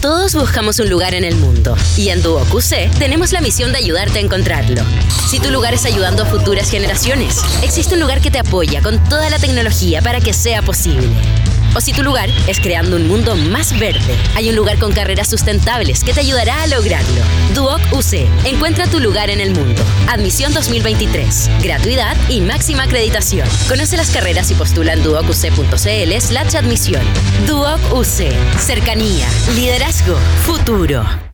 Todos buscamos un lugar en el mundo y en Duo tenemos la misión de ayudarte a encontrarlo. Si tu lugar es ayudando a futuras generaciones, existe un lugar que te apoya con toda la tecnología para que sea posible. O si tu lugar es creando un mundo más verde, hay un lugar con carreras sustentables que te ayudará a lograrlo. Duoc UC, encuentra tu lugar en el mundo. Admisión 2023, gratuidad y máxima acreditación. Conoce las carreras y postula en duocuc.cl slash admisión. Duoc UC, cercanía, liderazgo, futuro.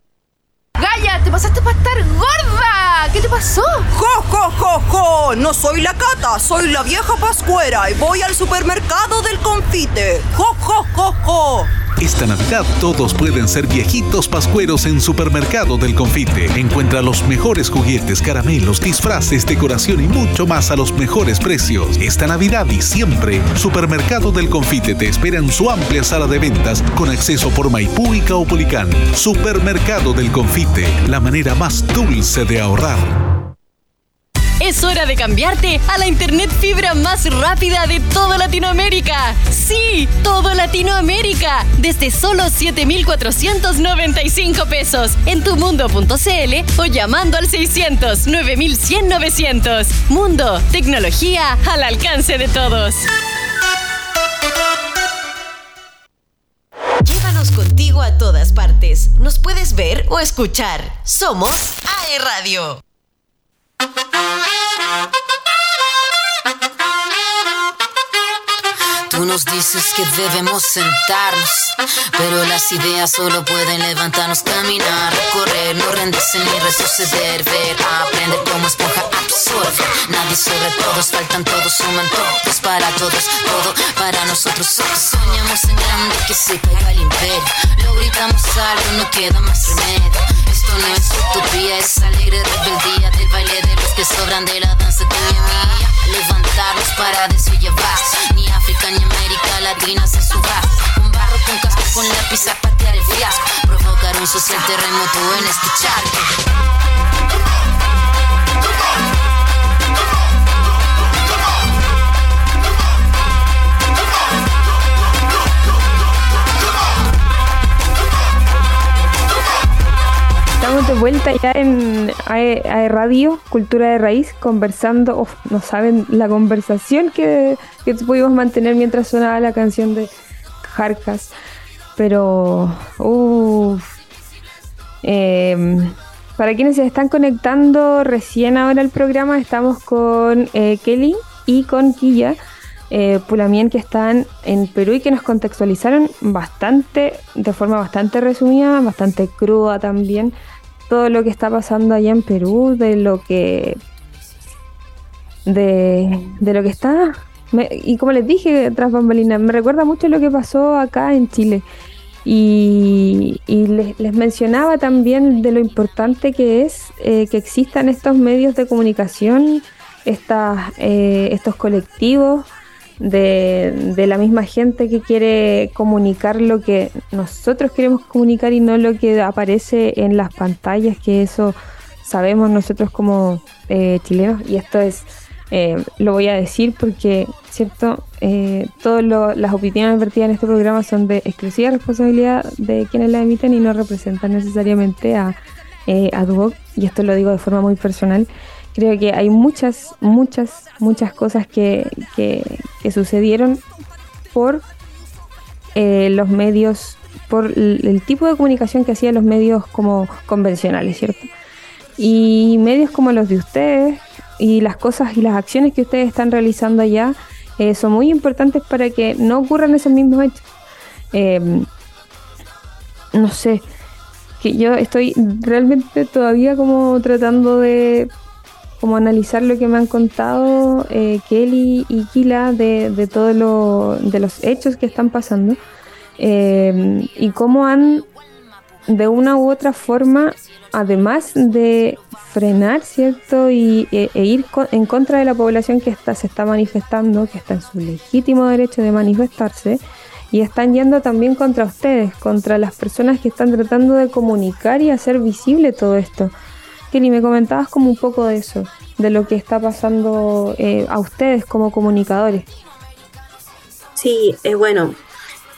Te pasaste para estar gorda. ¿Qué te pasó? ¡Jo, jo, jo, jo! No soy la cata, soy la vieja pascuera y voy al supermercado del confite. ¡Jo, jo, jo, jo! Esta Navidad todos pueden ser viejitos pascueros en Supermercado del Confite. Encuentra los mejores juguetes, caramelos, disfraces, decoración y mucho más a los mejores precios. Esta Navidad y siempre, Supermercado del Confite te espera en su amplia sala de ventas con acceso por Maipú y Caupolicán. Supermercado del Confite, la manera más dulce de ahorrar. Es hora de cambiarte a la internet fibra más rápida de toda Latinoamérica. Sí, todo Latinoamérica. Desde solo 7,495 pesos en tumundo.cl o llamando al 600 9100 900. Mundo, tecnología al alcance de todos. Llévanos contigo a todas partes. Nos puedes ver o escuchar. Somos AE Radio. Tú nos dices que debemos sentarnos, pero las ideas solo pueden levantarnos, caminar, correr, no rendirse ni retroceder, ver, aprender como esponja. Nadie sobre todos, faltan todos, suman todos para todos, todo para nosotros. Soñamos en grande que se caiga el imperio, lo gritamos algo, no queda más remedio. Esto no es utopía, es alegre rebeldía del baile de los que sobran de la danza de mi mía. Levantarnos para de eso llevar, ni África ni América Latina se suba. Un barro con casco con lápiz a patear el fiasco. Provocar un social terremoto en este charco. Estamos de vuelta ya en AE, AE Radio, Cultura de Raíz, conversando. Uf, no saben la conversación que, que pudimos mantener mientras sonaba la canción de Jarcas. Pero, uff. Em, para quienes se están conectando recién ahora al programa, estamos con eh, Kelly y con Quilla eh, Pulamien que están en Perú y que nos contextualizaron bastante, de forma bastante resumida, bastante cruda también, todo lo que está pasando allá en Perú, de lo que de, de lo que está me- y como les dije tras bambalinas, me recuerda mucho lo que pasó acá en Chile. Y, y les, les mencionaba también de lo importante que es eh, que existan estos medios de comunicación, estas, eh, estos colectivos de, de la misma gente que quiere comunicar lo que nosotros queremos comunicar y no lo que aparece en las pantallas, que eso sabemos nosotros como eh, chilenos. Y esto es, eh, lo voy a decir porque, ¿cierto? Eh, todas las opiniones vertidas en este programa son de exclusiva responsabilidad de quienes la emiten y no representan necesariamente a, eh, a Duoc. Y esto lo digo de forma muy personal. Creo que hay muchas, muchas, muchas cosas que, que, sucedieron por eh, los medios, por el, tipo de comunicación que hacían los medios como convencionales, ¿cierto? Y medios como los de ustedes y las cosas y las acciones que ustedes están realizando allá eh, son muy importantes para que no ocurran esos mismos hechos. Eh, no sé, que yo estoy realmente todavía como tratando de como analizar lo que me han contado eh, Kelly y Kila de, de todos lo, los hechos que están pasando eh, y cómo han de una u otra forma además de frenar cierto y e, e ir co- en contra de la población que está se está manifestando que está en su legítimo derecho de manifestarse y están yendo también contra ustedes contra las personas que están tratando de comunicar y hacer visible todo esto Kelly, me comentabas como un poco de eso, de lo que está pasando eh, a ustedes como comunicadores. Sí, eh, bueno,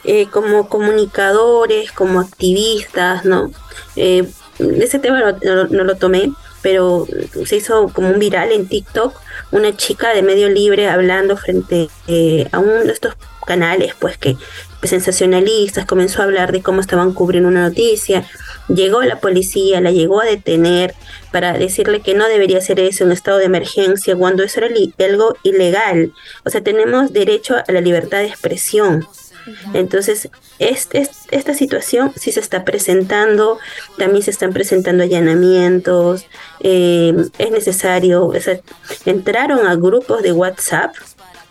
eh, como comunicadores, como activistas, ¿no? Eh, ese tema no, lo tomé, pero se hizo como un viral en TikTok, una chica de medio libre hablando frente eh, a uno de estos canales, pues que sensacionalistas, comenzó a hablar de cómo estaban cubriendo una noticia, llegó la policía, la llegó a detener para decirle que no debería hacer eso en estado de emergencia cuando eso era algo ilegal. O sea, tenemos derecho a la libertad de expresión. Entonces, este, esta situación sí se está presentando, también se están presentando allanamientos, eh, es necesario, entraron a grupos de WhatsApp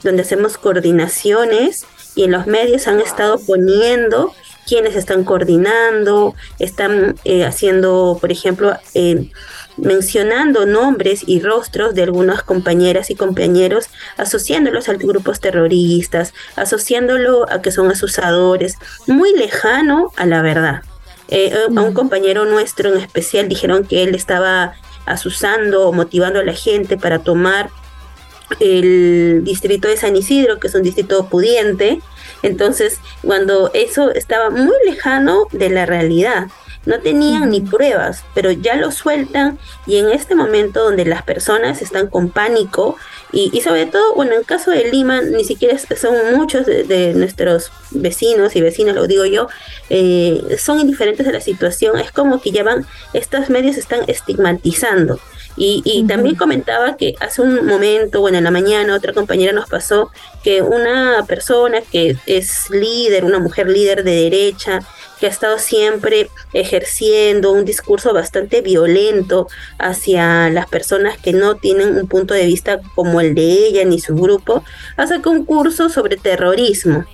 donde hacemos coordinaciones y en los medios han estado poniendo quienes están coordinando, están eh, haciendo, por ejemplo, eh, mencionando nombres y rostros de algunas compañeras y compañeros, asociándolos a grupos terroristas, asociándolo a que son asusadores, muy lejano a la verdad. Eh, a un compañero nuestro en especial dijeron que él estaba asusando o motivando a la gente para tomar el distrito de San Isidro, que es un distrito pudiente. Entonces, cuando eso estaba muy lejano de la realidad, no tenían ni pruebas, pero ya lo sueltan y en este momento donde las personas están con pánico y, sobre todo, bueno, en el caso de Lima, ni siquiera son muchos de, nuestros vecinos y vecinas, lo digo yo, eh, son indiferentes de la situación, es como que ya van, estos medios están estigmatizando. Y, también comentaba que hace un momento, bueno, en la mañana, otra compañera nos pasó que una persona que es líder, una mujer líder de derecha, que ha estado siempre ejerciendo un discurso bastante violento hacia las personas que no tienen un punto de vista como el de ella ni su grupo, hace un curso sobre terrorismo.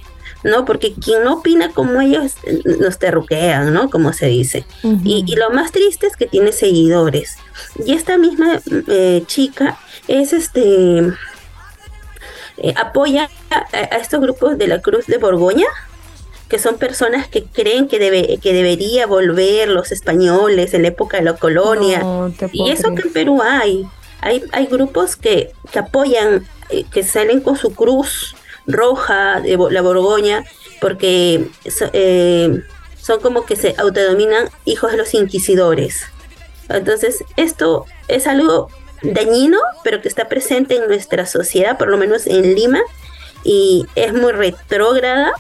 ¿No? Porque quien no opina como ellos nos terruquean, ¿no? Como se dice. y, lo más triste es que tiene seguidores. Y esta misma eh, chica es este... Eh, apoya a, estos grupos de la Cruz de Borgoña, que son personas que creen que, debe, que debería volver los españoles en la época de la colonia. y eso que en Perú hay. Hay, hay grupos que, que apoyan, eh, que salen con su cruz roja de la Borgoña, porque eh, son como que se autodominan hijos de los inquisidores. Entonces, esto es algo dañino, pero que está presente en nuestra sociedad, por lo menos en Lima, y es muy retrógrada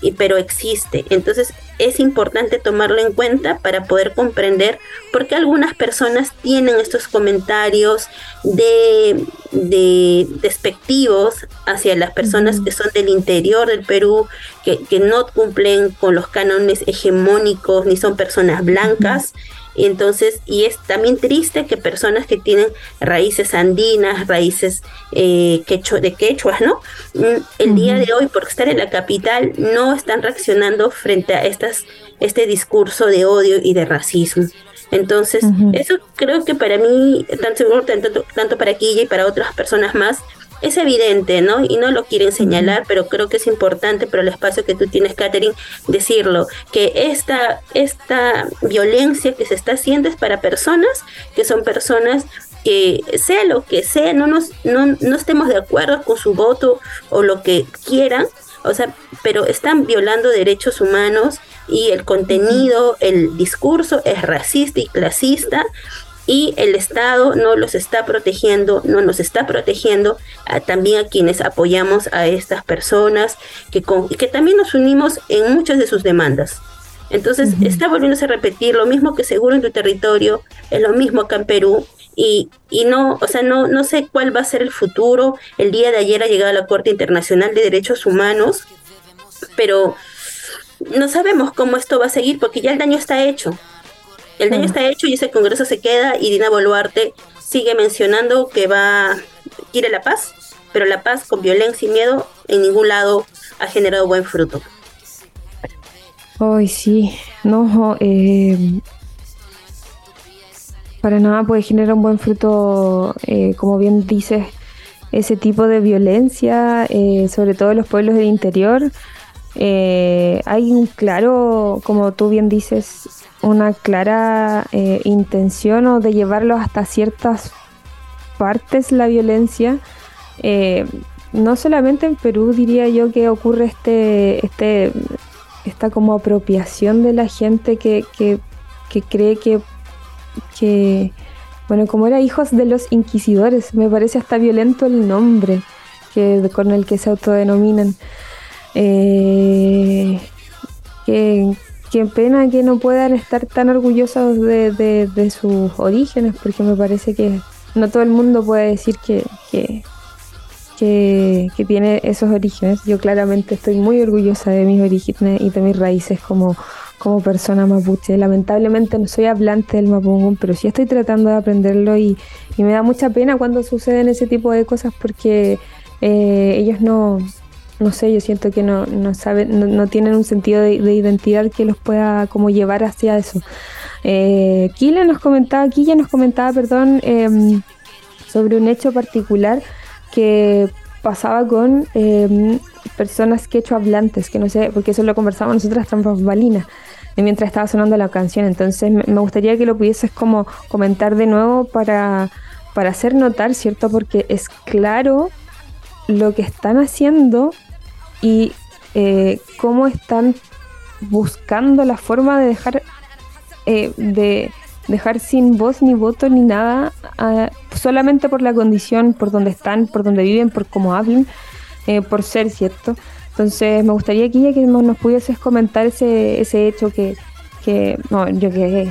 y, pero existe. Entonces es importante tomarlo en cuenta para poder comprender por qué algunas personas tienen estos comentarios de, de despectivos hacia las personas que son del interior del Perú, que, que, no cumplen con los cánones hegemónicos ni son personas blancas. Entonces, y es también triste que personas que tienen raíces andinas, raíces eh, de quechuas, ¿no? Mm, el día de hoy, por estar en la capital, no están reaccionando frente a estas, este discurso de odio y de racismo. Entonces, eso creo que para mí, tanto, tanto, tanto para Quilla y para otras personas más, es evidente, ¿no? Y no lo quieren señalar, pero creo que es importante, pero el espacio que tú tienes, Catherine, decirlo, que esta, esta violencia que se está haciendo es para personas que son personas que sea lo que sea, no, nos, no, no estemos de acuerdo con su voto o lo que quieran, o sea, pero están violando derechos humanos y el contenido, el discurso es racista y clasista y el Estado no los está protegiendo, no nos está protegiendo también a quienes apoyamos a estas personas que, que también nos unimos en muchas de sus demandas. Entonces está volviéndose a repetir lo mismo que seguro en tu territorio, es lo mismo acá en Perú y, y no, o sea, no, no sé cuál va a ser el futuro. El día de ayer ha llegado a la Corte Internacional de Derechos Humanos, pero no sabemos cómo esto va a seguir porque ya el daño está hecho. El daño está hecho y ese Congreso se queda y Dina Boluarte sigue mencionando que va, quiere la paz, pero la paz con violencia y miedo en ningún lado ha generado buen fruto. Ay, sí, no, eh, para nada puede generar un buen fruto, eh, como bien dices, ese tipo de violencia, eh, sobre todo en los pueblos del interior. hay un claro, como tú bien dices, una clara eh, intención o de llevarlo hasta ciertas partes la violencia. Eh, no solamente en Perú diría yo que ocurre este, este esta como apropiación de la gente que, que, que cree que, que, bueno, como era hijos de los inquisidores, me parece hasta violento el nombre que, con el que se autodenominan. Eh, que, qué pena que no puedan estar tan orgullosos de, de, sus orígenes, porque me parece que no todo el mundo puede decir que, que, que, tiene esos orígenes. Yo claramente estoy muy orgullosa de mis orígenes y de mis raíces como, como persona mapuche. Lamentablemente no soy hablante del mapungún, pero sí estoy tratando de aprenderlo y, y me da mucha pena cuando suceden ese tipo de cosas porque eh, ellos no, no sé, yo siento que no, no saben, no, tienen un sentido de, identidad que los pueda como llevar hacia eso. Eh, Kila nos comentaba, Killa nos comentaba, perdón, em, sobre un hecho particular que pasaba con eh, personas quechua hablantes, que no sé, porque eso lo conversamos nosotras trampas balinas mientras estaba sonando la canción. Entonces me gustaría que lo pudieses como comentar de nuevo para, para hacer notar, ¿cierto? Porque es claro lo que están haciendo y eh, cómo están buscando la forma de dejar eh, de dejar sin voz ni voto ni nada solamente por la condición por donde están por donde viven por cómo hablan eh, por ser cierto. Entonces me gustaría que ya que nos pudieses comentar ese, ese hecho que, que no yo que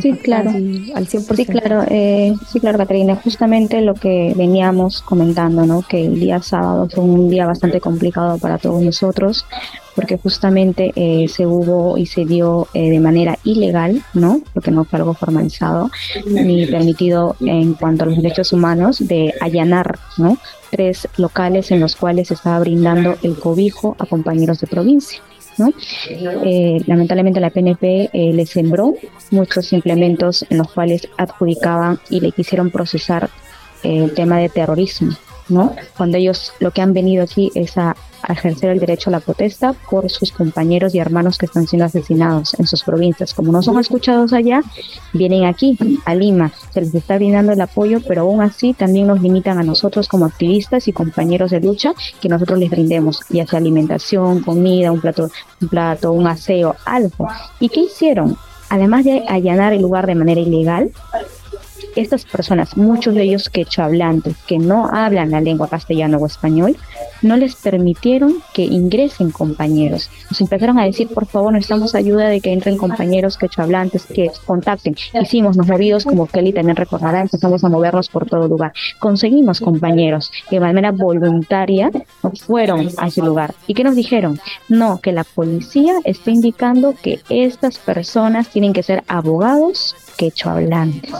sí, claro. al 100%. Sí, claro, eh, sí, claro, Caterina. Justamente lo que veníamos comentando, ¿no? Que el día sábado fue un día bastante complicado para todos nosotros, porque justamente eh, se hubo y se dio eh, de manera ilegal, ¿no? Porque no fue algo formalizado ni permitido en cuanto a los derechos humanos de allanar, ¿no? Tres locales en los cuales se estaba brindando el cobijo a compañeros de provincia. Eh, lamentablemente la PNP eh, le sembró muchos implementos en los cuales adjudicaban y le quisieron procesar eh, el tema de terrorismo. ¿No? Cuando ellos lo que han venido aquí es a, ejercer el derecho a la protesta por sus compañeros y hermanos que están siendo asesinados en sus provincias. Como no son escuchados allá, vienen aquí, a Lima, se les está brindando el apoyo, pero aún así también nos limitan a nosotros como activistas y compañeros de lucha que nosotros les brindemos, ya sea alimentación, comida, un plato, un plato, un aseo, algo. ¿Y qué hicieron? Además de allanar el lugar de manera ilegal, estas personas, muchos de ellos quechohablantes, que no hablan la lengua castellano o español, no les permitieron que ingresen compañeros. Nos empezaron a decir, por favor, necesitamos ayuda de que entren compañeros quechohablantes, que contacten. Hicimos, nos movidos, como Kelly también recordará, empezamos a movernos por todo lugar. Conseguimos compañeros que de manera voluntaria fueron a ese lugar. ¿Y qué nos dijeron? No, que la policía está indicando que estas personas tienen que ser abogados quechohablantes.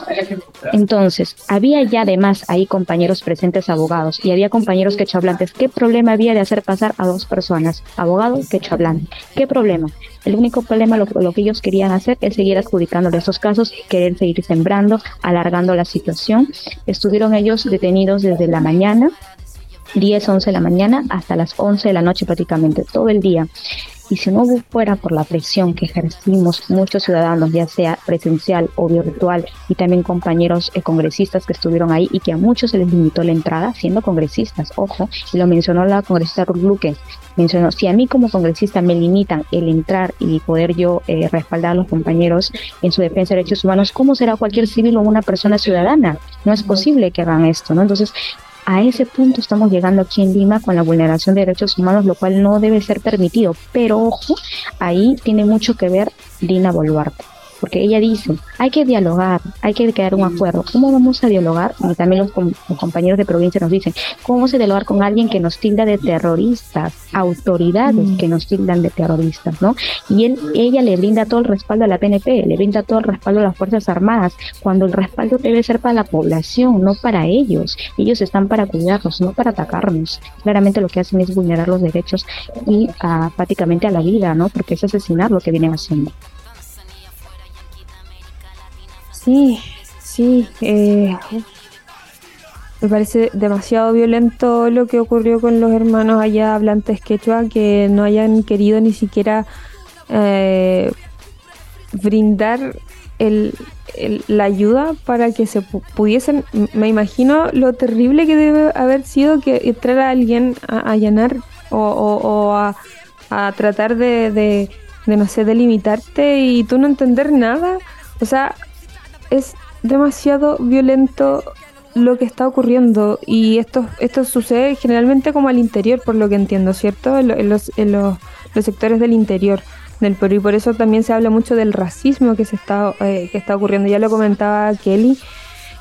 Entonces, había ya además ahí compañeros presentes abogados y había compañeros quechohablantes. ¿Qué problema había de hacer pasar a dos personas, abogado y quechohablante? ¿Qué problema? El único problema, lo, que ellos querían hacer es seguir adjudicándole esos casos, querer seguir sembrando, alargando la situación. Estuvieron ellos detenidos desde la mañana 10, 11 de la mañana hasta las 11 de la noche prácticamente, todo el día. Y si no fuera por la presión que ejercimos muchos ciudadanos, ya sea presencial o virtual, y también compañeros eh, congresistas que estuvieron ahí y que a muchos se les limitó la entrada siendo congresistas, ojo, y lo mencionó la congresista Ruth Luque, mencionó, si a mí como congresista me limitan el entrar y poder yo eh, respaldar a los compañeros en su defensa de derechos humanos, ¿cómo será cualquier civil o una persona ciudadana? No es posible que hagan esto, ¿no? Entonces, a ese punto estamos llegando aquí en Lima con la vulneración de derechos humanos, lo cual no debe ser permitido. Pero ojo, ahí tiene mucho que ver Dina Boluarte porque ella dice, hay que dialogar, hay que crear un acuerdo. ¿Cómo vamos a dialogar? Y también los, compañeros de provincia nos dicen, ¿cómo vamos a dialogar con alguien que nos tilda de terroristas, autoridades mm. que nos tildan de terroristas, ¿no? Y él, ella le brinda todo el respaldo a la PNP, le brinda todo el respaldo a las Fuerzas Armadas, cuando el respaldo debe ser para la población, no para ellos. Ellos están para cuidarnos, no para atacarnos. Claramente lo que hacen es vulnerar los derechos y uh, prácticamente a la vida, ¿no? Porque es asesinar lo que vienen haciendo. Sí, sí. Eh, me parece demasiado violento lo que ocurrió con los hermanos allá hablantes quechua, que no hayan querido ni siquiera eh, brindar el, la ayuda para que se pudiesen. Me imagino lo terrible que debe haber sido que entrar a alguien a, allanar o, a, tratar de de no sé, delimitarte y tú no entender nada. O sea, es demasiado violento lo que está ocurriendo y esto, esto sucede generalmente como al interior, por lo que entiendo, ¿cierto? En, los, en los, sectores del interior del Perú y por eso también se habla mucho del racismo que se está, eh, que está ocurriendo. Ya lo comentaba Kelly,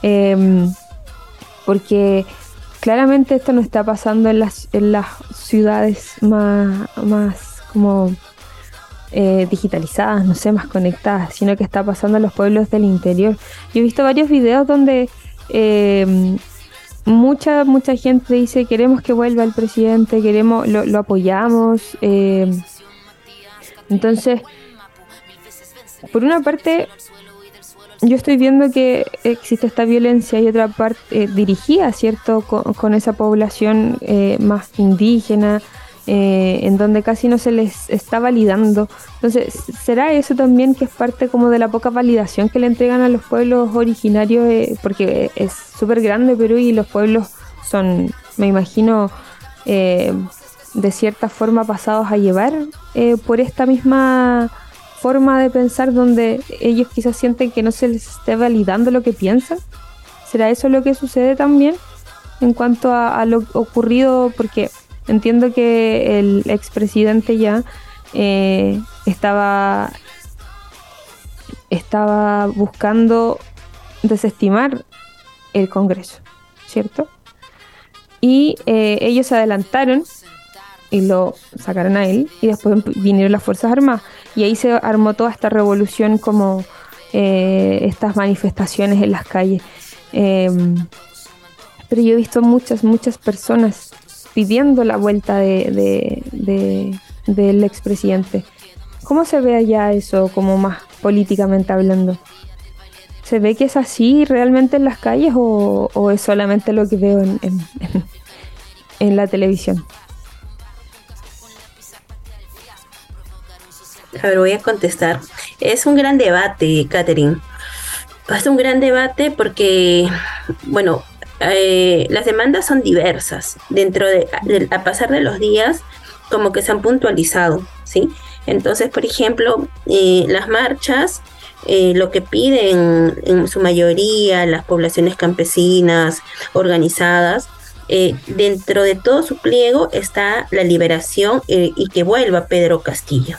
em, porque claramente esto no está pasando en las, en las ciudades más, más como eh, digitalizadas, no sé, más conectadas, sino que está pasando en los pueblos del interior. Yo he visto varios videos donde eh, mucha, mucha gente dice queremos que vuelva el presidente, queremos, lo, apoyamos. Eh, entonces, por una parte, yo estoy viendo que existe esta violencia y otra parte eh, dirigida, ¿cierto?, con, esa población eh, más indígena, eh, en donde casi no se les está validando. Entonces, ¿será eso también que es parte como de la poca validación que le entregan a los pueblos originarios? Eh, porque es súper grande Perú y los pueblos son, me imagino, eh, de cierta forma pasados a llevar por esta misma forma de pensar donde ellos quizás sienten que no se les esté validando lo que piensan. ¿Será eso lo que sucede también en cuanto a lo ocurrido? Porque Entiendo que el expresidente ya eh, estaba, estaba buscando desestimar el Congreso, ¿cierto? Y eh, ellos se adelantaron y lo sacaron a él y después vinieron las Fuerzas Armadas y ahí se armó toda esta revolución como eh, estas manifestaciones en las calles. Em, pero yo he visto muchas, muchas personas pidiendo la vuelta de, del expresidente. ¿Cómo se ve allá eso como más políticamente hablando? ¿Se ve que es así realmente en las calles o, es solamente lo que veo en, en, la televisión? A ver, voy a contestar. Es un gran debate, Catherine. Es un gran debate porque, bueno, eh, las demandas son diversas. Dentro de, a pasar de los días, como que se han puntualizado, ¿sí? Entonces, por ejemplo, eh, las marchas, eh, lo que piden en su mayoría las poblaciones campesinas organizadas, dentro de todo su pliego está la liberación y que vuelva Pedro Castillo.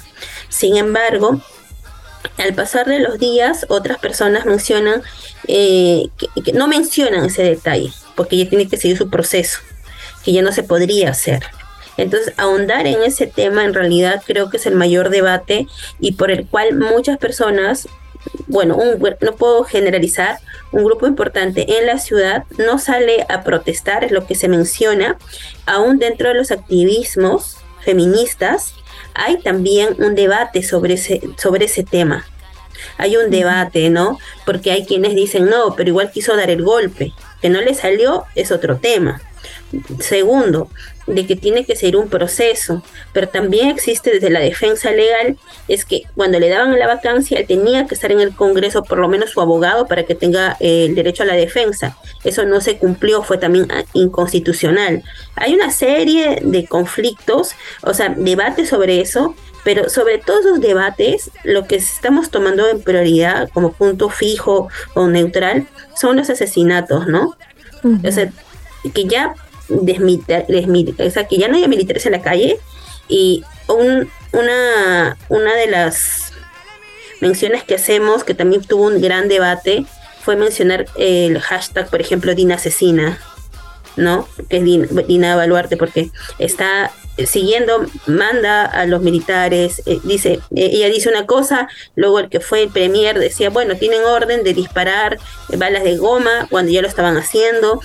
Sin embargo, al pasar de los días, otras personas mencionan eh, que, no mencionan ese detalle, porque ya tiene que seguir su proceso, que ya no se podría hacer. Entonces, ahondar en ese tema en realidad creo que es el mayor debate y por el cual muchas personas, bueno, no puedo generalizar, un grupo importante en la ciudad no sale a protestar, es lo que se menciona, aún dentro de los activismos feministas, hay también un debate sobre ese, sobre ese tema. Hay un debate, ¿no? Porque hay quienes dicen, no, pero igual quiso dar el golpe. Que no le salió es otro tema. Segundo, de que tiene que ser un proceso, pero también existe desde la defensa legal, es que cuando le daban la vacancia, él tenía que estar en el Congreso, por lo menos su abogado, para que tenga eh, el derecho a la defensa. Eso no se cumplió, fue también ah, inconstitucional. Hay una serie de conflictos, o sea, debates sobre eso, pero sobre todos esos debates, lo que estamos tomando en prioridad como punto fijo o neutral son los asesinatos, ¿no? O sea, que ya o sea, que ya no haya militares en la calle y una, una de las menciones que hacemos, que también tuvo un gran debate, fue mencionar el hashtag, por ejemplo, Dina Asesina, ¿no? Que es Dina, Dina Baluarte, porque está siguiendo, manda a los militares, eh, dice, eh, ella dice una cosa, luego el que fue el premier decía, bueno, tienen orden de disparar balas de goma cuando ya lo estaban haciendo,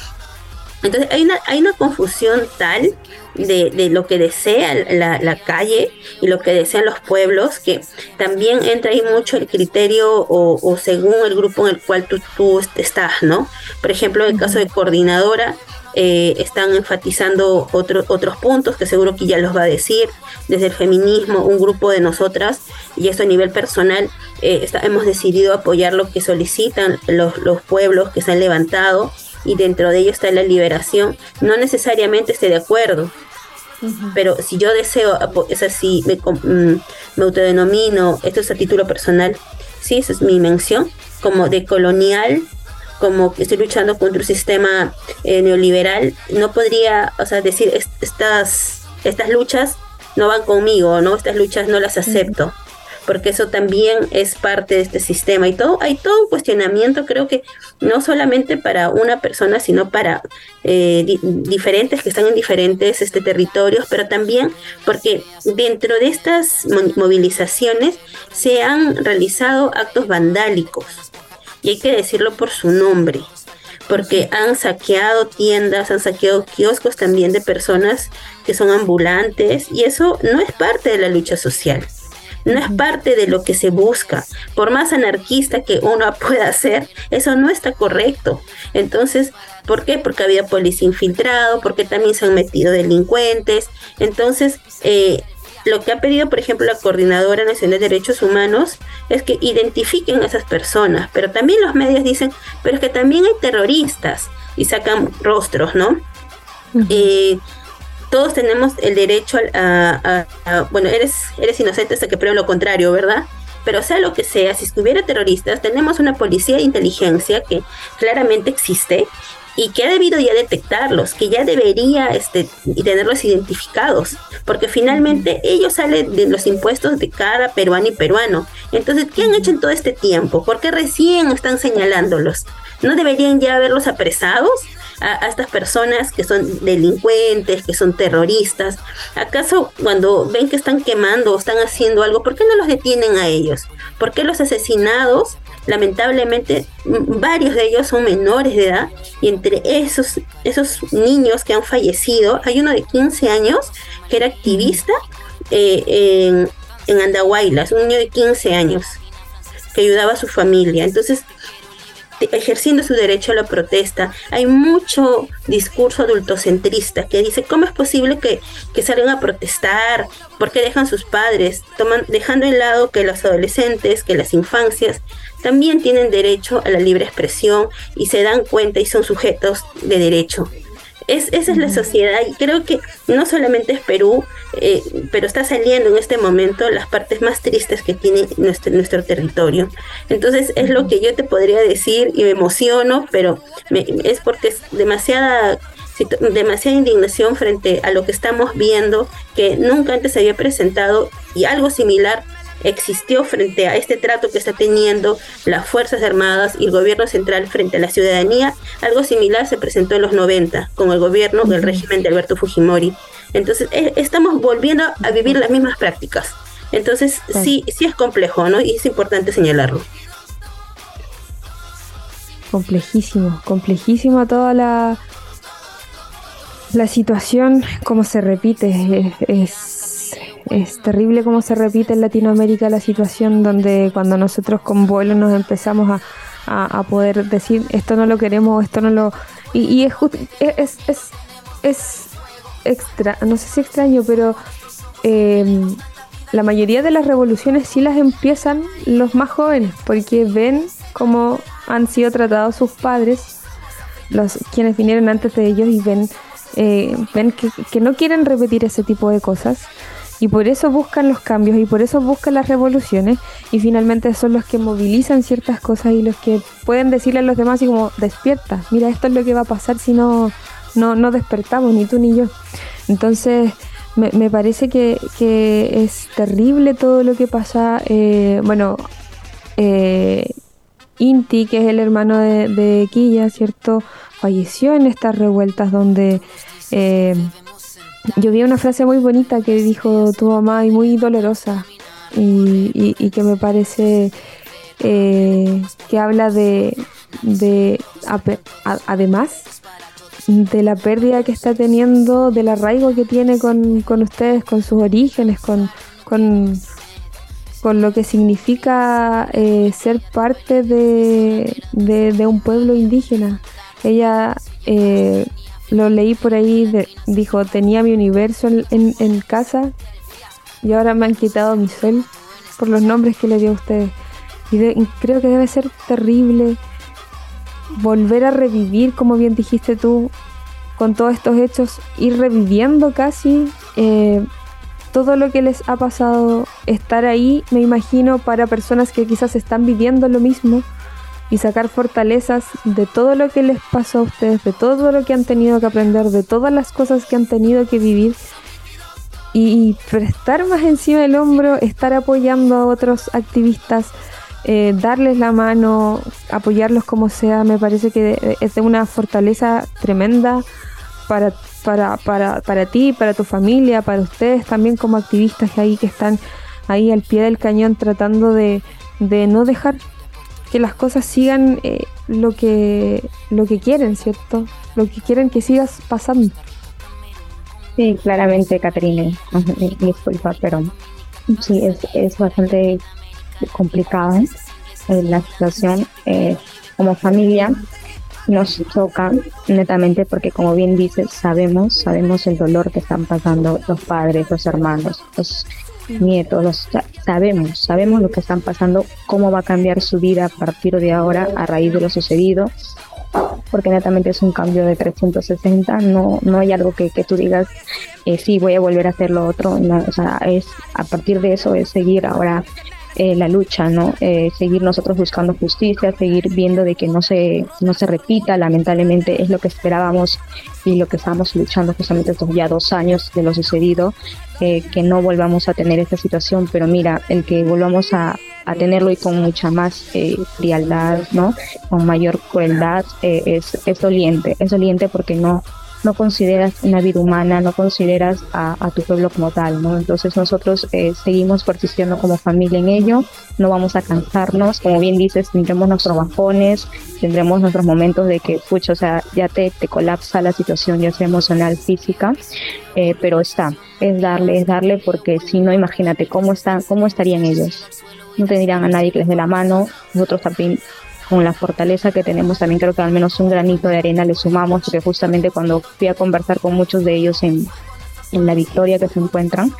entonces hay una, hay una confusión tal de, lo que desea la, calle y lo que desean los pueblos que también entra ahí mucho el criterio o, según el grupo en el cual tú, tú estás, ¿no? Por ejemplo, en el caso de coordinadora, eh, están enfatizando otros puntos que seguro que ya los va a decir desde el feminismo, un grupo de nosotras, y esto a nivel personal, eh, hemos decidido apoyar lo que solicitan los, los pueblos que se han levantado y dentro de ello está la liberación, no necesariamente esté de acuerdo, Pero si yo deseo, es así, me, mm, me autodenomino, esto es a título personal, sí, esa es mi mención, como de colonial, como que estoy luchando contra un sistema eh, neoliberal, no podría, o sea, decir estas, estas luchas no van conmigo, ¿no? Estas luchas no las acepto porque eso también es parte de este sistema. Y todo hay todo un cuestionamiento creo que no solamente para una persona sino para eh, diferentes que están en diferentes este territorios pero también porque dentro de estas movilizaciones se han realizado actos vandálicos. Y hay que decirlo por su nombre porque han saqueado tiendas, han saqueado kioscos también de personas que son ambulantes y eso no es parte de la lucha social no es parte de lo que se busca. Por más anarquista que uno pueda ser, eso no está correcto. Entonces, ¿por qué? Porque había policía infiltrado, porque también se han metido delincuentes. Entonces, eh, lo que ha pedido, por ejemplo, la Coordinadora Nacional de Derechos Humanos es que identifiquen a esas personas, pero también los medios dicen, pero es que también hay terroristas y sacan rostros, ¿no? Todos tenemos el derecho a, bueno, eres, eres inocente hasta que prueben lo contrario, ¿verdad? Pero sea lo que sea, si estuviera terroristas, tenemos una policía de inteligencia que claramente existe y que ha debido ya detectarlos, que ya debería este, tenerlos identificados, porque finalmente ellos salen de los impuestos de cada peruano y peruano. Entonces, ¿qué han hecho en todo este tiempo? ¿Por qué recién están señalándolos? ¿No deberían ya haberlos apresados? A, estas personas que son delincuentes, que son terroristas? ¿Acaso cuando ven que están quemando o están haciendo algo, por qué no los detienen a ellos? ¿Por qué los asesinados? Lamentablemente, varios de ellos son menores de edad y entre esos, esos niños que han fallecido, hay uno de 15 años que era activista eh, en, en Andahuaylas, un niño de 15 años que ayudaba a su familia. Entonces, ejerciendo su derecho a la protesta. Hay mucho discurso adultocentrista que dice, ¿cómo es posible que, que salgan a protestar? ¿Por qué dejan sus padres? Toman, dejando en lado que los adolescentes, que las infancias también tienen derecho a la libre expresión y se dan cuenta y son sujetos de derecho. Es, esa es la sociedad y creo que no solamente es Perú, eh, pero está saliendo en este momento las partes más tristes que tiene nuestro, nuestro territorio. Entonces es lo que yo te podría decir y me emociono, pero es porque es demasiada demasiada indignación frente a lo que estamos viendo que nunca antes se había presentado y algo similar existió frente a este trato que está teniendo las Fuerzas Armadas y el gobierno central frente a la ciudadanía. Algo similar se presentó en los 90 con el gobierno del régimen de Alberto Fujimori. Entonces, eh, estamos volviendo a vivir las mismas prácticas. Entonces, sí, sí es complejo, ¿no? Y es importante señalarlo. Complejísimo, complejísimo toda la, la situación, como se repite, es es terrible cómo se repite en Latinoamérica la situación donde cuando nosotros con vuelo nos empezamos a, poder decir esto no lo queremos, esto no lo... Y, es, es, es, es, extra, no sé si extraño, pero em, la mayoría de las revoluciones sí las empiezan los más jóvenes, porque ven cómo han sido tratados sus padres, los quienes vinieron antes de ellos y ven, eh, ven que, que no quieren repetir ese tipo de cosas y por eso buscan los cambios y por eso buscan las revoluciones y finalmente son los que movilizan ciertas cosas y los que pueden decirle a los demás y como despierta, mira esto es lo que va a pasar si no, no, despertamos, ni tú ni yo. Entonces me, parece que, es terrible todo lo que pasa, eh, bueno, eh, Inti, que es el hermano de, de Quilla, ¿cierto? Falleció en estas revueltas donde... Eh, yo vi una frase muy bonita que dijo tu mamá y muy dolorosa y, que me parece eh, que habla de, de además de la pérdida que está teniendo, del arraigo que tiene con, ustedes, con sus orígenes, con, con, lo que significa eh, ser parte de, de, un pueblo indígena. Ella eh, lo leí por ahí, dijo, tenía mi universo en, casa y ahora me han quitado mi sol por los nombres que le dio a ustedes. Y, creo que debe ser terrible volver a revivir, como bien dijiste tú, con todos estos hechos, ir reviviendo casi eh, todo lo que les ha pasado, estar ahí, me imagino, para personas que quizás están viviendo lo mismo y sacar fortalezas de todo lo que les pasó a ustedes, de todo lo que han tenido que aprender, de todas las cosas que han tenido que vivir y, prestar más encima del hombro, estar apoyando a otros activistas, eh, darles la mano, apoyarlos como sea, me parece que es de una fortaleza tremenda para, para, para, para ti, para tu familia, para ustedes también como activistas ahí que están ahí al pie del cañón tratando de, de no dejar que las cosas sigan eh, lo que lo que quieren, ¿cierto? Lo que quieren que sigas pasando. Sí, claramente, Caterine, disculpa, pero sí, es, es bastante complicada eh, la situación. Eh, como familia nos toca netamente porque, como bien dices, sabemos, sabemos el dolor que están pasando los padres, los hermanos, los nietos, sabemos, sabemos lo que están pasando, cómo va a cambiar su vida a partir de ahora a raíz de lo sucedido, porque netamente es un cambio de 360, no, no hay algo que, que tú digas, eh, sí, voy a volver a hacer lo otro, no, o sea, es a partir de eso es seguir ahora eh, la lucha, ¿no? Eh, seguir nosotros buscando justicia, seguir viendo de que no se, no se repita, lamentablemente es lo que esperábamos y lo que estamos luchando justamente estos ya dos años de lo sucedido, eh, que no volvamos a tener esta situación, pero mira, el que volvamos a, a tenerlo y con mucha más frialdad, ¿no? Con mayor crueldad, es, es doliente, es doliente porque no, no consideras una vida humana, no consideras a, tu pueblo como tal, ¿no? Entonces nosotros eh, seguimos persistiendo como familia en ello, no vamos a cansarnos, como bien dices, tendremos nuestros bajones, tendremos nuestros momentos de que, pucha, o sea, ya te, te colapsa la situación, ya sea emocional, física, eh, pero está, es darle, es darle, porque si no, imagínate cómo están, cómo estarían ellos. No tendrían a nadie que les dé la mano, nosotros también con la fortaleza que tenemos, también creo que al menos un granito de arena le sumamos, porque justamente cuando fui a conversar con muchos de ellos en, en la victoria que se encuentran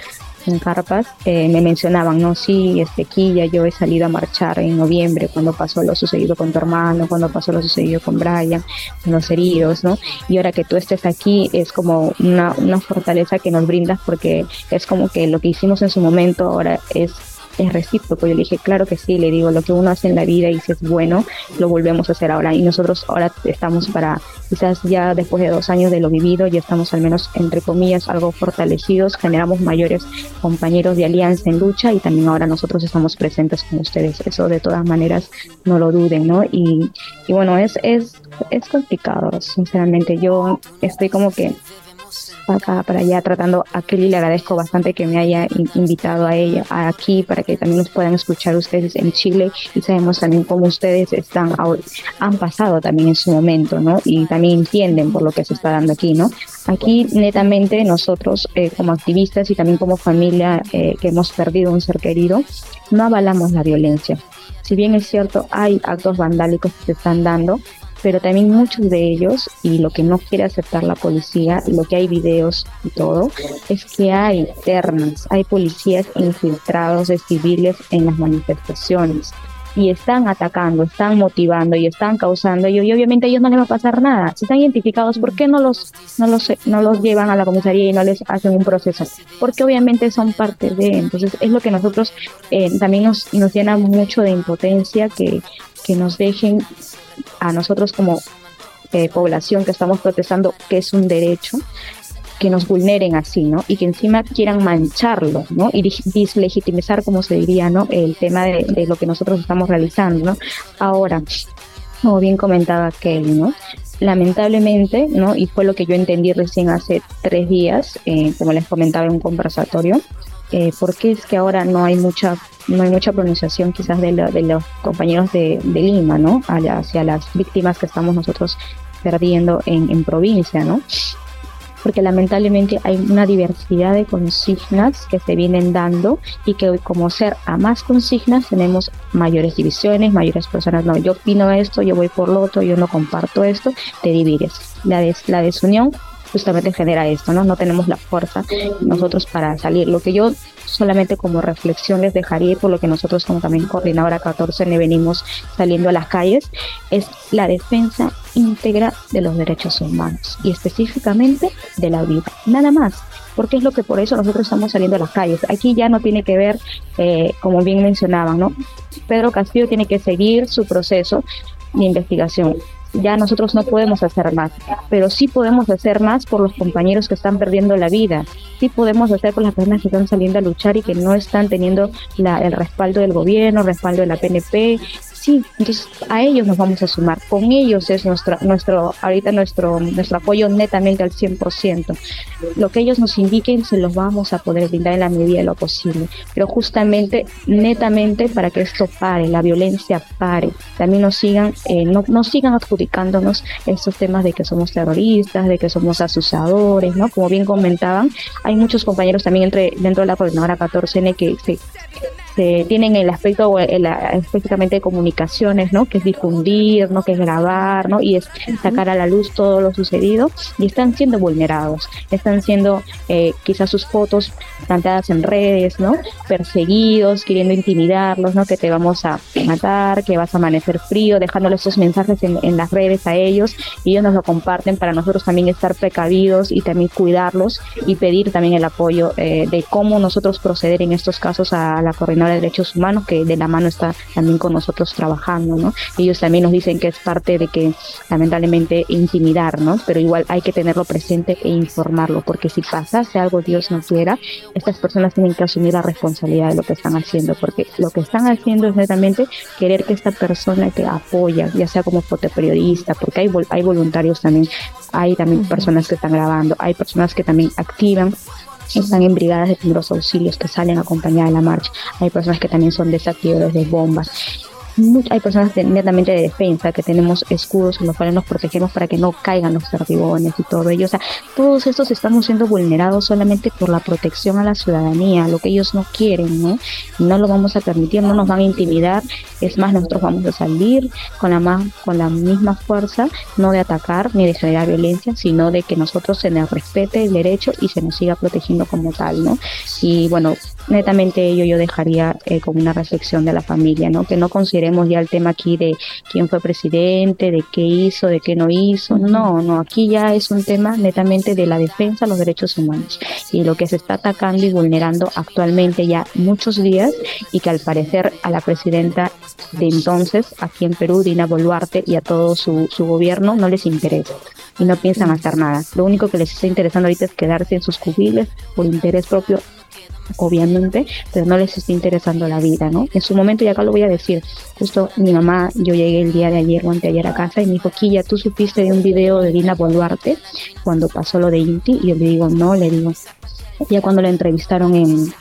en Carpas, eh, me mencionaban, no, sí, este, aquí ya yo he salido a marchar en noviembre, cuando pasó lo sucedido con tu hermano, cuando pasó lo sucedido con Brian, con los heridos, ¿no? Y ahora que tú estés aquí es como una, una fortaleza que nos brindas porque es como que lo que hicimos en su momento ahora es es recíproco. Yo le dije, claro que sí, le digo, lo que uno hace en la vida y si es bueno, lo volvemos a hacer ahora. Y nosotros ahora estamos para, quizás ya después de dos años de lo vivido, ya estamos al menos, entre comillas, algo fortalecidos, generamos mayores compañeros de alianza en lucha y también ahora nosotros estamos presentes con ustedes. Eso de todas maneras, no lo duden, ¿no? Y, y bueno, es, es, es complicado, sinceramente. Yo estoy como que acá para allá tratando a Kelly le agradezco bastante que me haya invitado a ella aquí para que también nos puedan escuchar ustedes en Chile. Y sabemos también cómo ustedes están han pasado también en su momento no y también entienden por lo que se está dando aquí no aquí netamente nosotros eh, como activistas y también como familia eh, que hemos perdido un ser querido no avalamos la violencia. Si bien es cierto hay actos vandálicos que se están dando pero también muchos de ellos, y lo que no quiere aceptar la policía, lo que hay videos y todo, es que hay ternas, hay policías infiltrados de civiles en las manifestaciones y están atacando, están motivando y están causando y, obviamente a ellos no les va a pasar nada. Si están identificados, ¿por qué no los, no los, no los llevan a la comisaría y no les hacen un proceso? Porque obviamente son parte de, entonces es lo que nosotros eh, también nos, nos llena mucho de impotencia que, que nos dejen a nosotros como eh, población que estamos protestando que es un derecho, que nos vulneren así, ¿no? Y que encima quieran mancharlo, ¿no? Y deslegitimizar, como se diría, ¿no? El tema de, lo que nosotros estamos realizando, ¿no? Ahora, como bien comentaba Kelly, ¿no? Lamentablemente, ¿no? Y fue lo que yo entendí recién hace tres días, eh, como les comentaba en un conversatorio, eh, porque es que ahora no hay mucha no hay mucha pronunciación quizás de, de los compañeros de, de Lima, ¿no? Hacia las víctimas que estamos nosotros perdiendo en, en provincia, ¿no? porque lamentablemente hay una diversidad de consignas que se vienen dando y que como ser a más consignas tenemos mayores divisiones, mayores personas, no, yo opino esto, yo voy por lo otro, yo no comparto esto, te divides. La, des, la desunión justamente genera esto, ¿no? No tenemos la fuerza nosotros para salir. Lo que yo solamente como reflexión les dejaría, por lo que nosotros como también coordinadora 14 le venimos saliendo a las calles, es la defensa íntegra de los derechos humanos y específicamente de la vida. Nada más porque es lo que por eso nosotros estamos saliendo a las calles. Aquí ya no tiene que ver, eh, como bien mencionaban, ¿no? Pedro Castillo tiene que seguir su proceso de investigación ya nosotros no podemos hacer más, pero sí podemos hacer más por los compañeros que están perdiendo la vida, sí podemos hacer por las personas que están saliendo a luchar y que no están teniendo la, el respaldo del gobierno, respaldo de la PNP, sí, entonces a ellos nos vamos a sumar, con ellos es nuestro, nuestro ahorita nuestro, nuestro apoyo netamente al 100%. Lo que ellos nos indiquen se los vamos a poder brindar en la medida de lo posible, pero justamente netamente para que esto pare, la violencia pare, también nos sigan, eh, no, no sigan adjudicándonos estos temas de que somos terroristas, de que somos asusadores, ¿no? Como bien comentaban, hay muchos compañeros también entre, dentro de la coordinadora 14N que se tienen el aspecto el, específicamente de comunicaciones, ¿no? Que es difundir, ¿no? Que es grabar, ¿no? Y es sacar a la luz todo lo sucedido y están siendo vulnerados, están siendo eh, quizás sus fotos planteadas en redes, ¿no? Perseguidos, queriendo intimidarlos, ¿no? Que te vamos a matar, que vas a amanecer frío, dejándoles esos mensajes en, las redes a ellos y ellos nos lo comparten para nosotros también estar precavidos y también cuidarlos y pedir también el apoyo eh, de cómo nosotros proceder en estos casos a la de Derechos Humanos, que de la mano está también con nosotros trabajando, ¿no? Ellos también nos dicen que es parte de que, lamentablemente, intimidar, ¿no? Pero igual hay que tenerlo presente e informarlo, porque si pasase algo, Dios no quiera, estas personas tienen que asumir la responsabilidad de lo que están haciendo, porque lo que están haciendo es netamente querer que esta persona que apoya, ya sea como fotoperiodista, porque hay, hay voluntarios también, hay también personas que están grabando, hay personas que también activan están en brigadas de primeros auxilios que salen a acompañar a la marcha. Hay personas que también son desactivadores de bombas hay personas netamente de defensa que tenemos escudos con los cuales nos protegemos para que no caigan los perdigones y todo ello. O sea, todos estos estamos siendo vulnerados solamente por la protección a la ciudadanía, lo que ellos no quieren, ¿no? no lo vamos a permitir, no nos van a intimidar. Es más, nosotros vamos a salir con la, más, con la misma fuerza, no de atacar ni de generar violencia, sino de que nosotros se nos respete el derecho y se nos siga protegiendo como tal, ¿no? Y bueno, netamente ello yo dejaría eh, como una reflexión de la familia, ¿no? Que no consideremos ya el tema aquí de quién fue presidente, de qué hizo, de qué no hizo. No, no, aquí ya es un tema netamente de la defensa de los derechos humanos y lo que se está atacando y vulnerando actualmente ya muchos días y que al parecer a la presidenta de entonces aquí en Perú, Dina Boluarte, y a todo su, su gobierno no les interesa y no piensan hacer nada. Lo único que les está interesando ahorita es quedarse en sus cubiles por interés propio obviamente, pero no les está interesando la vida, ¿no? En su momento, y acá lo voy a decir, justo mi mamá, yo llegué el día de ayer o anteayer a casa y me dijo, Quilla, ¿tú supiste de un video de Dina Boluarte cuando pasó lo de Inti? Y yo le digo, no, le digo, ya cuando la entrevistaron en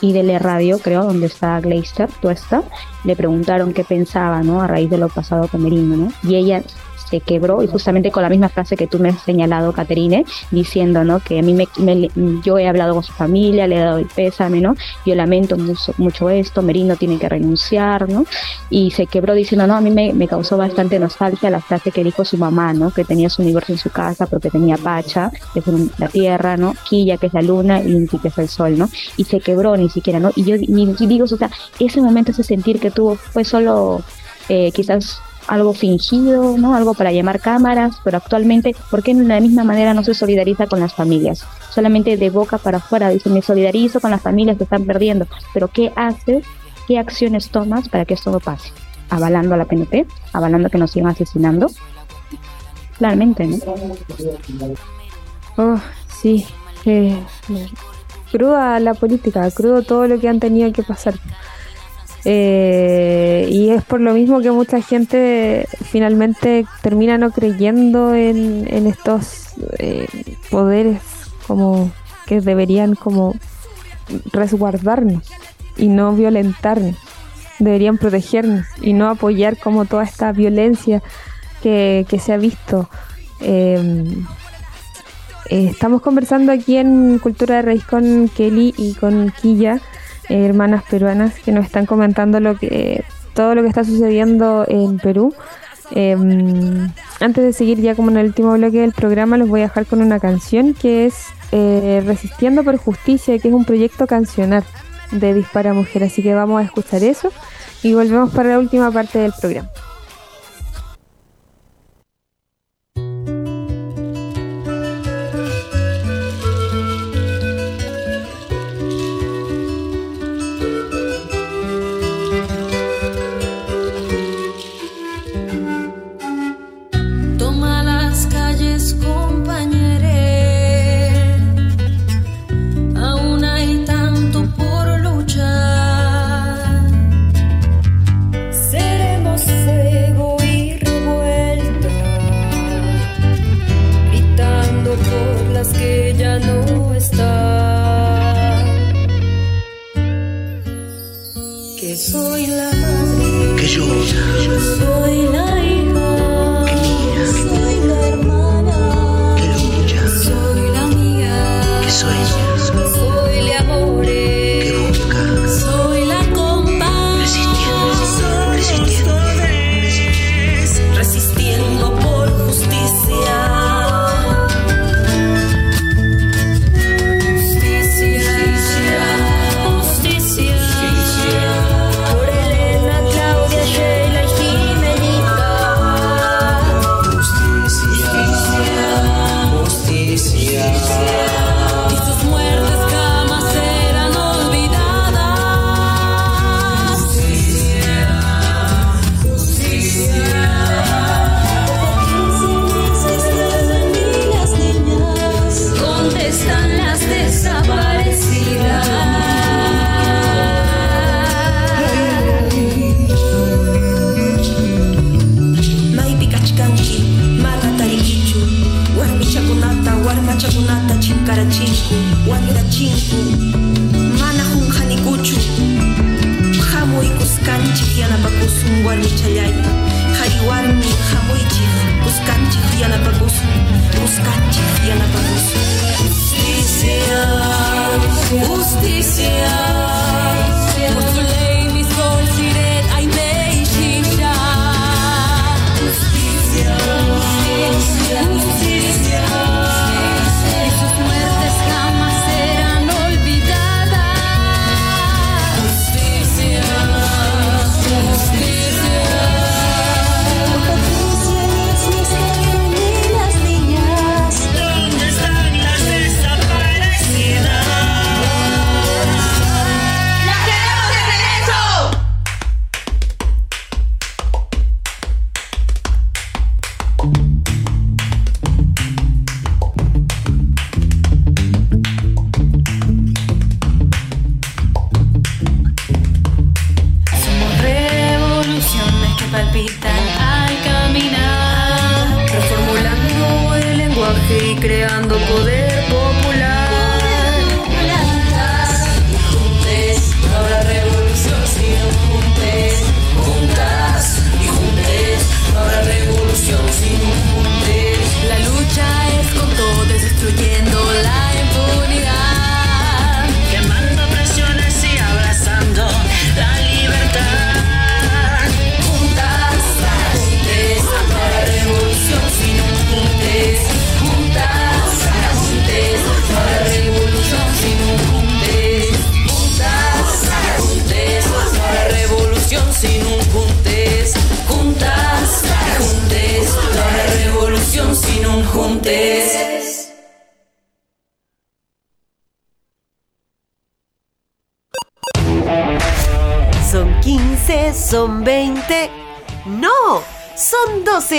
IDL Radio, creo, donde está Gleister, tú está, le preguntaron qué pensaba, ¿no? A raíz de lo pasado con Merino, ¿no? Y ella se quebró y justamente con la misma frase que tú me has señalado, Caterine, diciendo, ¿no? Que a mí me, yo he hablado con su familia, le he dado el pésame, ¿no? Yo lamento mucho, mucho esto, Merino tiene que renunciar, ¿no? Y se quebró diciendo, no, a mí me, me, causó bastante nostalgia la frase que dijo su mamá, ¿no? Que tenía su universo en su casa porque tenía Pacha, que es la tierra, ¿no? Quilla, que es la luna, y Inti, que es el sol, ¿no? Y se quebró ni siquiera, ¿no? Y yo ni, digo, o sea, ese momento, ese sentir que tuvo fue solo eh, quizás algo fingido, ¿no? Algo para llamar cámaras, pero actualmente, ¿por qué de la misma manera no se solidariza con las familias? Solamente de boca para afuera dice, me solidarizo con las familias que están perdiendo, pero ¿qué haces? ¿Qué acciones tomas para que esto no pase? Avalando a la PNP, avalando que nos sigan asesinando. Claramente, ¿no? Oh, sí. Eh, cruda la política, crudo todo lo que han tenido que pasar. Eh, y es por lo mismo que mucha gente finalmente termina no creyendo en, estos eh, poderes como que deberían como resguardarnos y no violentarnos, deberían protegernos y no apoyar como toda esta violencia que, se ha visto. Em, eh, estamos conversando aquí en Cultura de Raíz con Kelly y con Quilla hermanas peruanas que nos están comentando lo que todo lo que está sucediendo en Perú. Em, antes de seguir ya como en el último bloque del programa, los voy a dejar con una canción que es eh, Resistiendo por Justicia, que es un proyecto cancionar de Dispara Mujer. Así que vamos a escuchar eso y volvemos para la última parte del programa. karachinku wamrachinku mana hamuy kuskanchik yanapakusun warmi hamuychik kuskanchik yanapakusun kuskanchik yanapakusun justicia justicia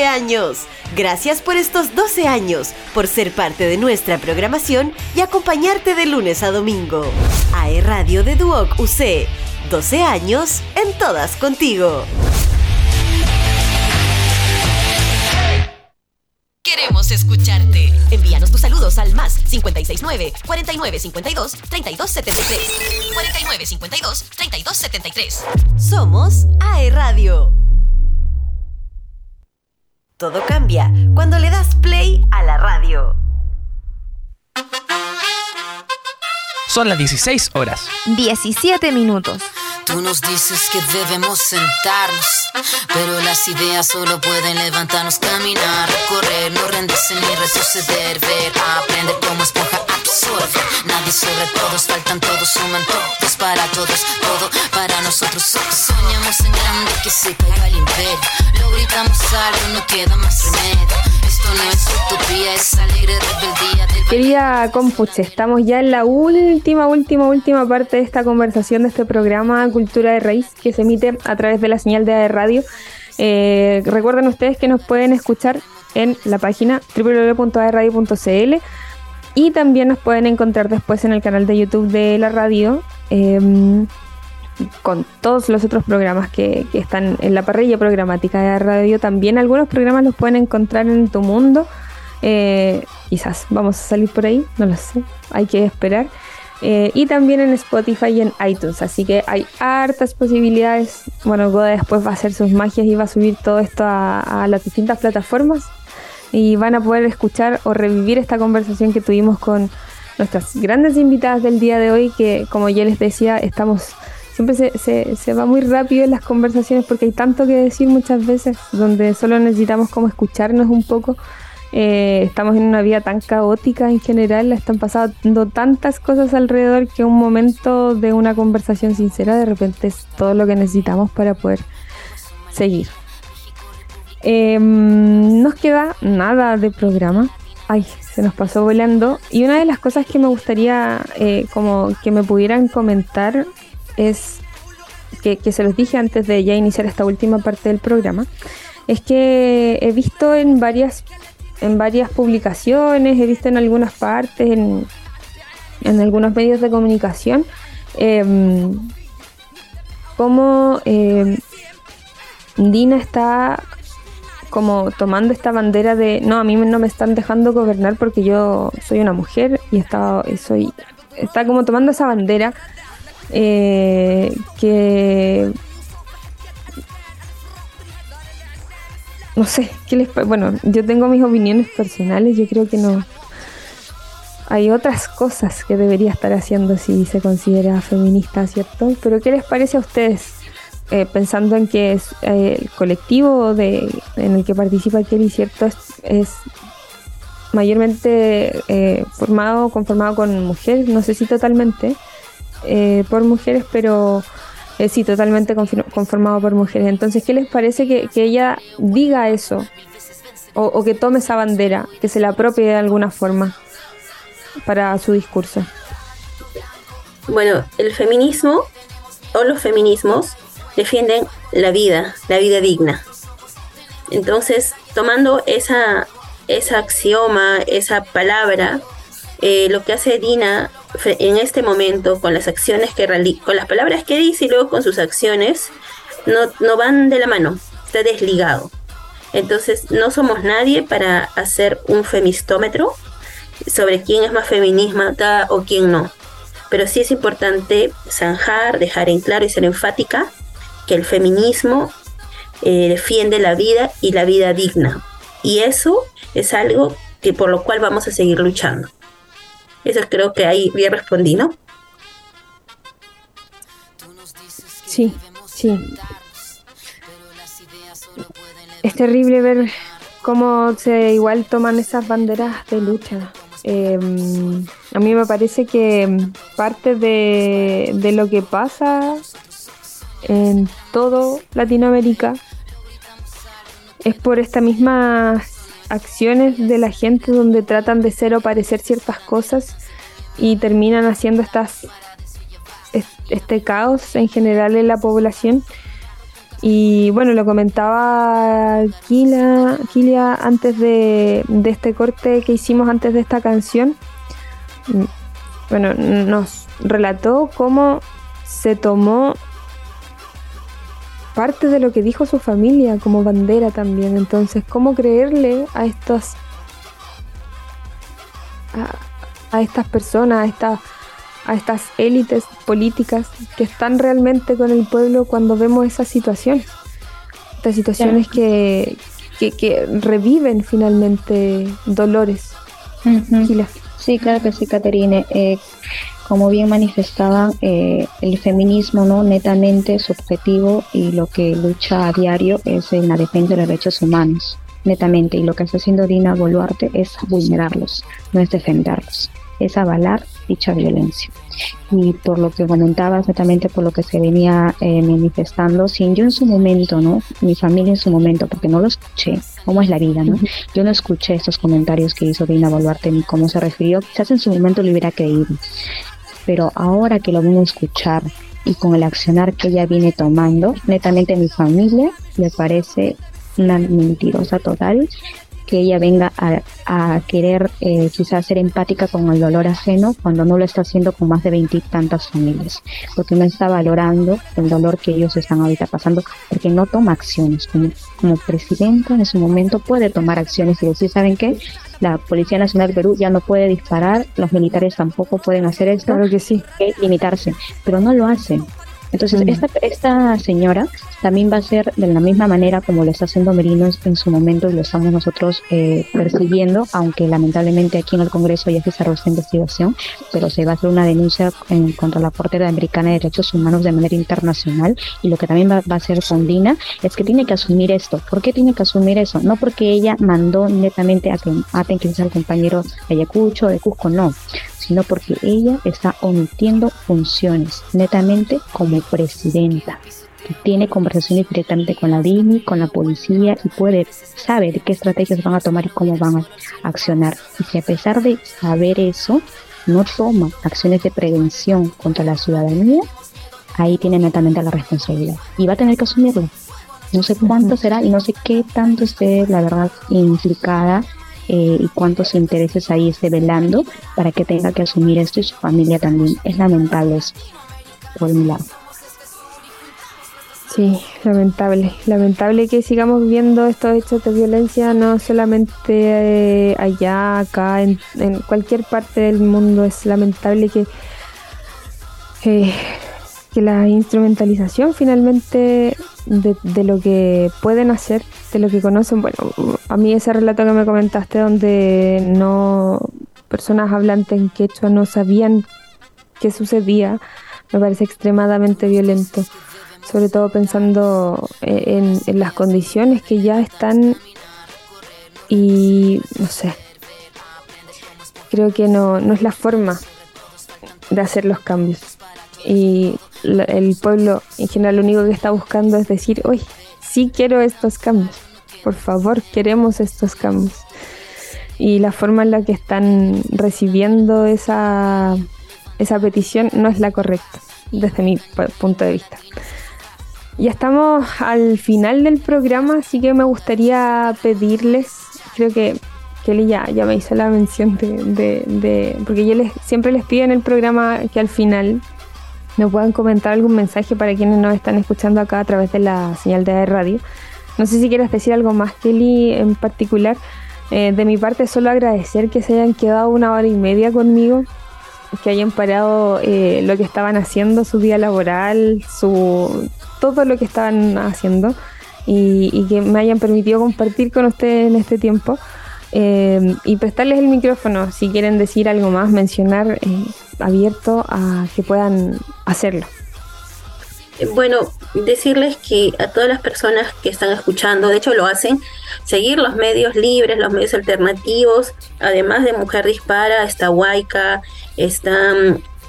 años. Gracias por estos 12 años, por ser parte de nuestra programación y acompañarte de lunes a domingo. AE Radio de Duoc UC. 12 años en todas contigo. Queremos escucharte. Envíanos tus saludos al más 569 4952 3273. 4952 3273. Somos AE Radio. Todo cambia cuando le das play a la radio. Son las 16 horas. 17 minutos. Tú nos dices que debemos sentarnos, pero las ideas solo pueden levantarnos, caminar, correr, no rendirse ni retroceder, ver, aprender como esponja absorbe. Nadie sobre todos, faltan todos, suman todos para todos, todo para nosotros. Soñamos en grande que se caiga el imperio, lo gritamos alto, no queda más remedio. Querida Compuche, estamos ya en la última, última, última parte de esta conversación de este programa Cultura de Raíz que se emite a través de la señal de Radio. Eh, recuerden ustedes que nos pueden escuchar en la página www.aerradio.cl y también nos pueden encontrar después en el canal de YouTube de la radio em, con todos los otros programas que, están en la parrilla programática de radio. También algunos programas los pueden encontrar en Tu Mundo. Eh, quizás vamos a salir por ahí, no lo sé, hay que esperar. Eh, y también en Spotify y en iTunes. Así que hay hartas posibilidades. Bueno, Goda después va a hacer sus magias y va a subir todo esto a, las distintas plataformas. Y van a poder escuchar o revivir esta conversación que tuvimos con nuestras grandes invitadas del día de hoy. Que como ya les decía, estamos. Siempre se, se, se va muy rápido en las conversaciones porque hay tanto que decir muchas veces, donde solo necesitamos como escucharnos un poco eh, estamos en una vida tan caótica en general, están pasando tantas cosas alrededor que un momento de una conversación sincera de repente es todo lo que necesitamos para poder seguir. Em, nos queda nada de programa. Ay, se nos pasó volando. Y una de las cosas que me gustaría eh, como que me pudieran comentar es que, se los dije antes de ya iniciar esta última parte del programa. Es que he visto en varias en varias publicaciones, he visto en algunas partes, en, en algunos medios de comunicación, eh, cómo em, Dina está como tomando esta bandera de no, a mí no me están dejando gobernar porque yo soy una mujer y está, soy, está como tomando esa bandera eh, que no sé, ¿qué les Bueno, yo tengo mis opiniones personales, yo creo que no. Hay otras cosas que debería estar haciendo si se considera feminista, ¿cierto? Pero ¿qué les parece a ustedes? Eh, pensando en que eh, el colectivo de, en el que participa Kelly, ¿cierto? Es, mayormente eh, formado, conformado con mujeres, no sé si totalmente por mujeres, pero eh, sí, totalmente conformado por mujeres. Entonces, ¿qué les parece que, ella diga eso? O, que tome esa bandera, que se la apropie de alguna forma para su discurso. Bueno, el feminismo o los feminismos defienden la vida, la vida digna. Entonces, tomando esa, esa axioma, esa palabra, eh, lo que hace Dina en este momento con las acciones que con las palabras que dice y luego con sus acciones, no, no van de la mano, está desligado. Entonces no somos nadie para hacer un femistómetro sobre quién es más feminismo o quién no. Pero sí es importante zanjar, dejar en claro y ser enfática que el feminismo eh, defiende la vida y la vida digna. Y eso es algo que por lo cual vamos a seguir luchando. Eso creo que ahí bien respondí, ¿no? Sí, sí. Es terrible ver cómo se igual toman esas banderas de lucha. Em, a mí me parece que parte de, de lo que pasa en todo Latinoamérica es por esta misma acciones de la gente donde tratan de ser o parecer ciertas cosas y terminan haciendo estas este caos en general en la población. Y bueno, lo comentaba Kilia, antes de, de, este corte que hicimos antes de esta canción. Bueno, nos relató cómo se tomó parte de lo que dijo su familia como bandera también. Entonces, ¿cómo creerle a estos a, estas personas, a estas a estas élites políticas que están realmente con el pueblo cuando vemos esas situaciones? Estas situaciones que, que, reviven finalmente dolores. Sí, claro que sí, Caterine. Eh, como bien manifestaba eh, el feminismo, ¿no? Netamente su objetivo y lo que lucha a diario es en la defensa de los derechos humanos, netamente. Y lo que está haciendo Dina Boluarte es vulnerarlos, no es defenderlos, es avalar dicha violencia. Y por lo que comentabas, netamente por lo que se venía eh, manifestando, sin yo en su momento, ¿no? Mi familia en su momento, porque no lo escuché, cómo es la vida, ¿no? Yo no escuché estos comentarios que hizo Dina Boluarte ni cómo se refirió, quizás en su momento lo hubiera creído, pero ahora que lo vengo a escuchar y con el accionar que ella viene tomando, netamente mi familia le parece una mentirosa total que ella venga a, querer eh, quizás ser empática con el dolor ajeno cuando no lo está haciendo con más de veintitantas familias, porque no está valorando el dolor que ellos están ahorita pasando, porque no toma acciones. Como, como presidenta en su momento puede tomar acciones y decir, ¿saben qué? La Policía Nacional de Perú ya no puede disparar, los militares tampoco pueden hacer esto, claro que sí. que limitarse, pero no lo hacen. Entonces, esta, esta señora también va a ser de la misma manera como lo está haciendo Merino en su momento y lo estamos nosotros eh, persiguiendo, aunque lamentablemente aquí en el Congreso ya se cerró esta investigación, pero se va a hacer una denuncia en, contra la Corte Americana de Derechos Humanos de manera internacional y lo que también va, a hacer con Dina es que tiene que asumir esto. ¿Por qué tiene que asumir eso? No porque ella mandó netamente a que maten quizás al compañero de Ayacucho, de Cusco, no, sino porque ella está omitiendo funciones netamente como presidenta que tiene conversaciones directamente con la DINI, con la policía y puede saber qué estrategias van a tomar y cómo van a accionar. Y si a pesar de saber eso, no toma acciones de prevención contra la ciudadanía, ahí tiene netamente la responsabilidad y va a tener que asumirlo. No sé cuánto será y no sé qué tanto esté, la verdad, implicada eh, y cuántos intereses ahí esté velando para que tenga que asumir esto y su familia también. Es lamentable eso, por un lado. Sí, lamentable. Lamentable que sigamos viendo estos hechos de violencia no solamente eh, allá, acá, en, cualquier parte del mundo. Es lamentable que, eh, que la instrumentalización finalmente de, lo que pueden hacer, de lo que conocen. Bueno, a mí ese relato que me comentaste donde no personas hablantes en quechua no sabían qué sucedía, me parece extremadamente violento. Sobre todo pensando eh, en, las condiciones que ya están y no sé, creo que no, no es la forma de hacer los cambios. Y el pueblo en general lo único que está buscando es decir, hoy sí quiero estos cambios, por favor, queremos estos cambios. Y la forma en la que están recibiendo esa, esa petición no es la correcta, desde mi punto de vista. Ya estamos al final del programa, así que me gustaría pedirles, creo que Kelly ya, ya me hizo la mención de, de, porque yo les, siempre les pido en el programa que al final me puedan comentar algún mensaje para quienes nos están escuchando acá a través de la señal de radio. No sé si quieres decir algo más, Kelly, en particular. Eh, de mi parte, solo agradecer que se hayan quedado una hora y media conmigo, que hayan parado eh, lo que estaban haciendo, su día laboral, su todo lo que estaban haciendo y, que me hayan permitido compartir con ustedes en este tiempo. Eh, y prestarles el micrófono si quieren decir algo más, mencionar abierto a que puedan hacerlo. Bueno, decirles que a todas las personas que están escuchando, de hecho lo hacen, seguir los medios libres, los medios alternativos, además de Mujer Dispara, está Huayca, está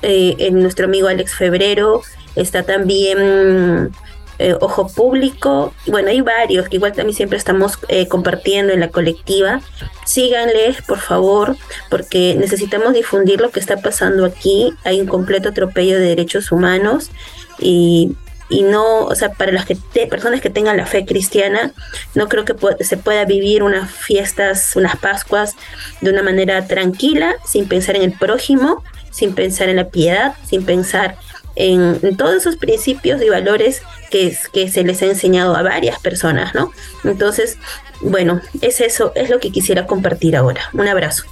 eh, nuestro amigo Alex Febrero, está también eh, Ojo Público, bueno, hay varios que igual también siempre estamos eh, compartiendo en la colectiva. Síganles, por favor, porque necesitamos difundir lo que está pasando aquí. Hay un completo atropello de derechos humanos y, y no, o sea, para las personas que tengan la fe cristiana, no creo que se pueda vivir unas fiestas, unas Pascuas de una manera tranquila, sin pensar en el prójimo, sin pensar en la piedad, sin pensar en, todos esos principios y valores que, que se les ha enseñado a varias personas, ¿no? Entonces, bueno, es eso, es lo que quisiera compartir ahora. Un abrazo.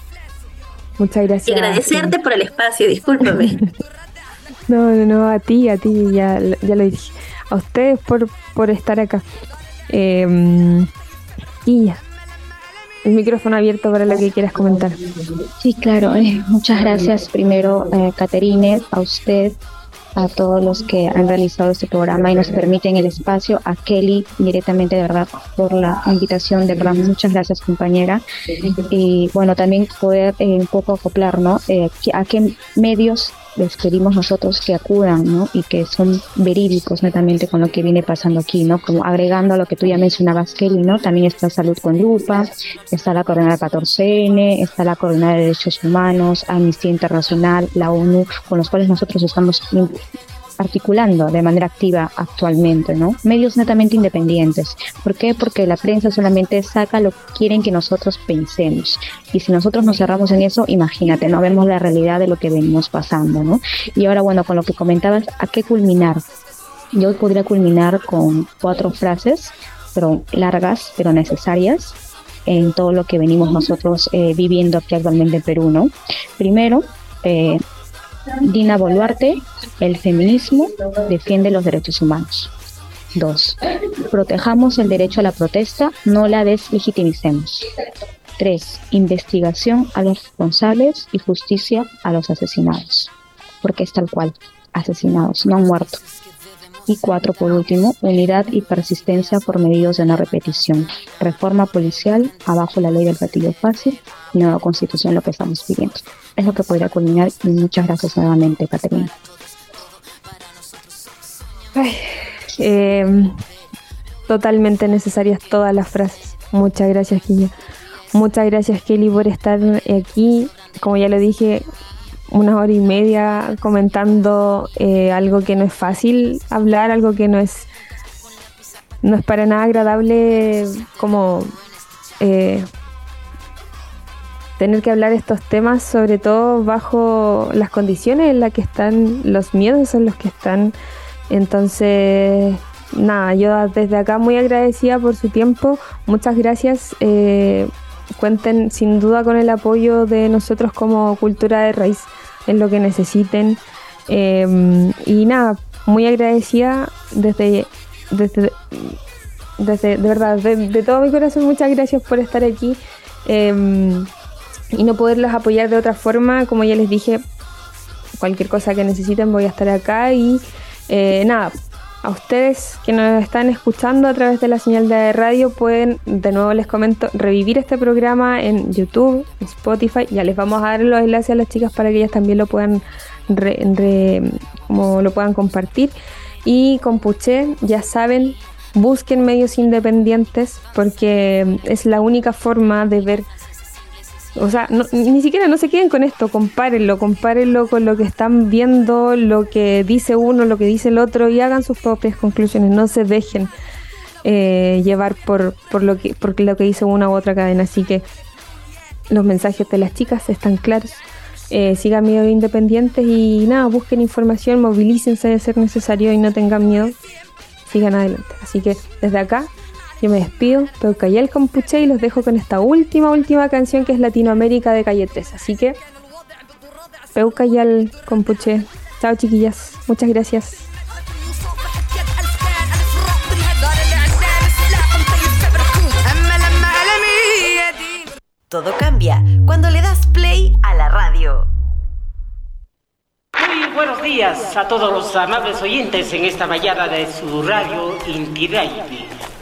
Muchas gracias. Y agradecerte por el espacio, discúlpame. no, no, no, a ti, a ti, ya, ya lo dije. A ustedes por, por estar acá. Eh, y ya. el micrófono abierto para lo que quieras comentar. Sí, claro. Eh, muchas gracias primero, eh, Caterine, a usted, a todos los que han realizado este programa y nos permiten el espacio, a Kelly directamente de verdad por la invitación, de verdad muchas gracias compañera y bueno también poder eh, un poco acoplar, ¿no? Eh, a qué medios les pedimos nosotros que acudan, ¿no? Y que son verídicos netamente con lo que viene pasando aquí, ¿no? Como agregando a lo que tú ya mencionabas, Kelly, ¿no? También está Salud con Lupa, está la Coordinadora 14N, está la Coordinadora de Derechos Humanos, Amnistía Internacional, la ONU, con los cuales nosotros estamos articulando de manera activa actualmente, ¿no? Medios netamente independientes. ¿Por qué? Porque la prensa solamente saca lo que quieren que nosotros pensemos. Y si nosotros nos cerramos en eso, imagínate, no vemos la realidad de lo que venimos pasando, ¿no? Y ahora, bueno, con lo que comentabas, ¿a qué culminar? Yo podría culminar con cuatro frases, pero largas, pero necesarias en todo lo que venimos nosotros eh, viviendo aquí actualmente en Perú, ¿no? Primero, eh, Dina Boluarte, el feminismo defiende los derechos humanos. 2. Protejamos el derecho a la protesta, no la deslegitimicemos. 3. Investigación a los responsables y justicia a los asesinados. Porque es tal cual, asesinados, no han muerto. Y cuatro, por último, unidad y persistencia por medios de no repetición. Reforma policial, abajo la ley del partido fácil, nueva constitución, lo que estamos pidiendo. Es lo que podría culminar y muchas gracias nuevamente, Caterina. Em, totalmente necesarias todas las frases. Muchas gracias, Killa. Muchas gracias, Kelly, por estar aquí. Como ya lo dije, una hora y media comentando eh, algo que no es fácil hablar, algo que no es no es para nada agradable como eh, tener que hablar estos temas, sobre todo bajo las condiciones en las que están, los miedos son los que están. Entonces, nada, yo desde acá muy agradecida por su tiempo. Muchas gracias. Eh, cuenten sin duda con el apoyo de nosotros como Cultura de Raíz en lo que necesiten. Em, y nada, muy agradecida desde, desde, desde de verdad, de, todo mi corazón, muchas gracias por estar aquí em, y no poderlos apoyar de otra forma. Como ya les dije, cualquier cosa que necesiten voy a estar acá y eh, nada, a ustedes que nos están escuchando a través de la señal de radio pueden, de nuevo les comento, revivir este programa en YouTube, Spotify. Ya les vamos a dar los enlaces a las chicas para que ellas también lo puedan, como lo puedan compartir. Y con Puché, ya saben, busquen medios independientes porque es la única forma de ver o sea, ni siquiera no se queden con esto, compárenlo, compárenlo con lo que están viendo, lo que dice uno, lo que dice el otro y hagan sus propias conclusiones, no se dejen eh, llevar por, por, lo que, por lo que dice una u otra cadena. Así que los mensajes de las chicas están claros. Eh, sigan medios independientes y nada, busquen información, movilícense de ser necesario y no tengan miedo. Sigan adelante. Así que desde acá yo me despido, el Compuche y los dejo con esta última, última canción que es Latinoamérica de Calle 3. Así que, el Compuche. Chao chiquillas, muchas gracias. Todo cambia cuando le das play a la radio. Muy buenos días a todos los amables oyentes en esta mañana de su radio Inti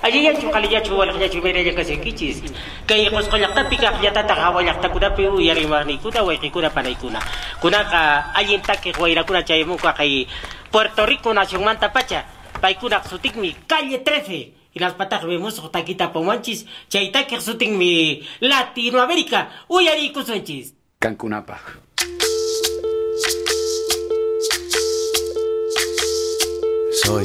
Allí ya chukali ya chuwal ya chumere ya kasi kichis. Kay kos ko yakta pika yata ta hawa yakta kuda pe u yari mani kuda wa kuda panay kuna. Kuna ka allí ta que guaira kuna chay mo kay Puerto Rico nación manta pacha. Pai kuna sutik mi calle 13. Y las patas vemos o taquita pomanchis. Chaita que sutik mi Latinoamérica. Uyari kusunchis. Cancunapa. Soy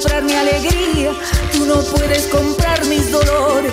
comprar mi alegría, tú no puedes comprar mis dolores.